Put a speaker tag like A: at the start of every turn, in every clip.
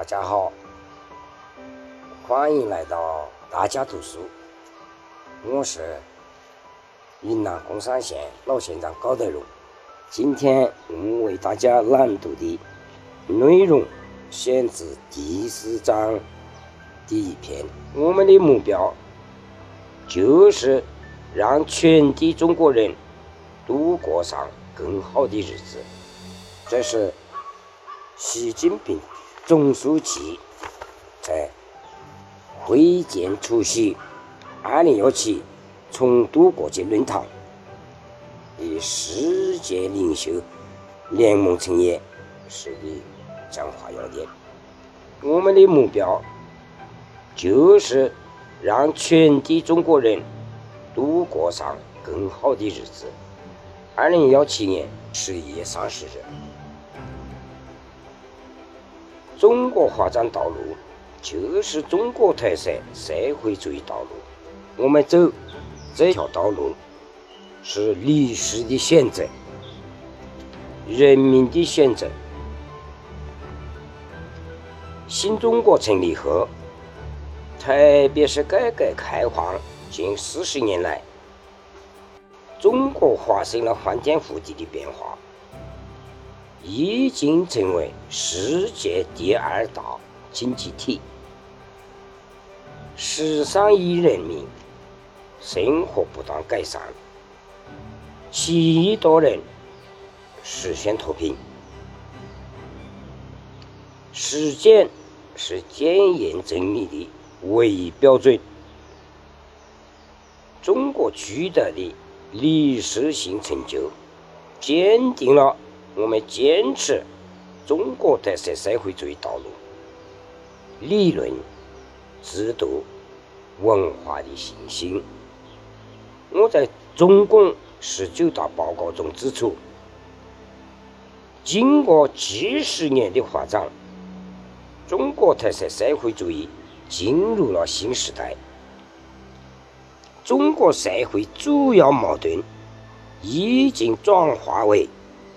A: 大家好，欢迎来到大家读书。我是云南公山县老县长高德荣。今天我为大家朗读的内容选自第四章第一篇。我们的目标就是让全体中国人都过上更好的日子。这是习近平。总书记在会见出席二零幺七成都国际论坛的世界领袖联盟成员时的讲话要点。我们的目标就是让全体中国人都过上更好的日子。二零幺七年十一月三十日。中国发展道路就是中国特色社会主义道路。我们走这条道路是历史的选择，人民的选择。新中国成立后，特别是改革开放近四十年来，中国发生了翻天覆地的变化。已经成为世界第二大经济体，十三亿人民生活不断改善，七亿多人实现脱贫。时间是检验真理的唯一标准。中国取得的历史性成就，坚定了。我们坚持中国特色社会主义道路，理论、制度、文化的信心。我在中共十九大报告中指出，经过几十年的发展，中国特色社会主义进入了新时代。中国社会主要矛盾已经转化为。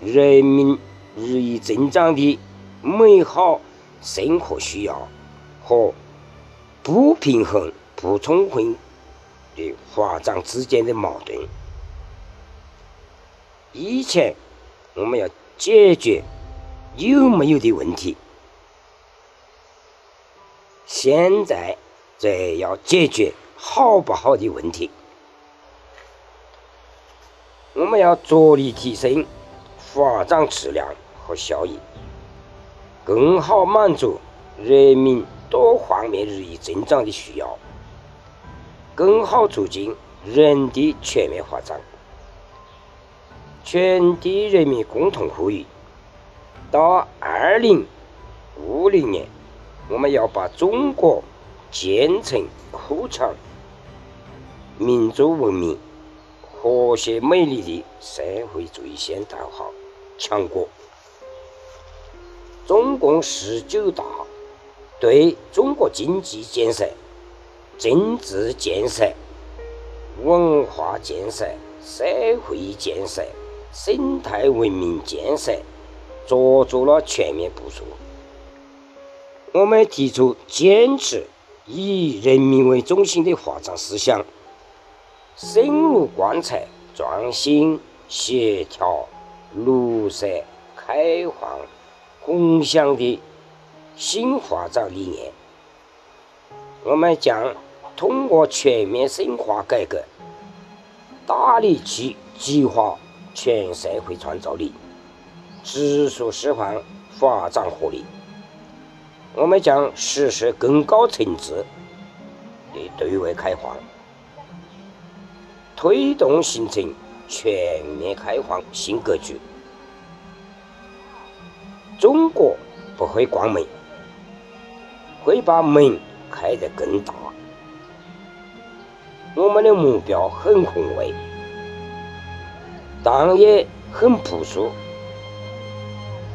A: 人民日益增长的美好生活需要和不平衡、不充分的发展之间的矛盾。以前我们要解决有没有的问题，现在则要解决好不好的问题。我们要着力提升。发展质量和效益，更好满足人民多方面日益增长的需要，更好促进人的全面发展。全体人民共同呼吁：到二零五零年，我们要把中国建成富强、民族文明、和谐美丽的社会主义现代化。强国，中共十九大对中国经济建设、政治建设、文化建设、社会建设、生态文明建设作出了全面部署。我们提出坚持以人民为中心的发展思想，深入贯彻创新、协调。绿色、开放、共享的新发展理念，我们将通过全面深化改革，大力去激发全社会创造力，持续释放发展活力。我们将实施更高层次的对外开放，推动形成。全面开放新格局，中国不会关门，会把门开得更大。我们的目标很宏伟，但也很朴素，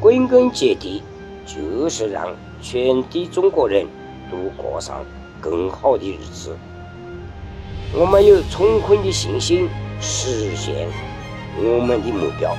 A: 归根结底就是让全体中国人都过上更好的日子。我们有充分的信心。实现我们的目标。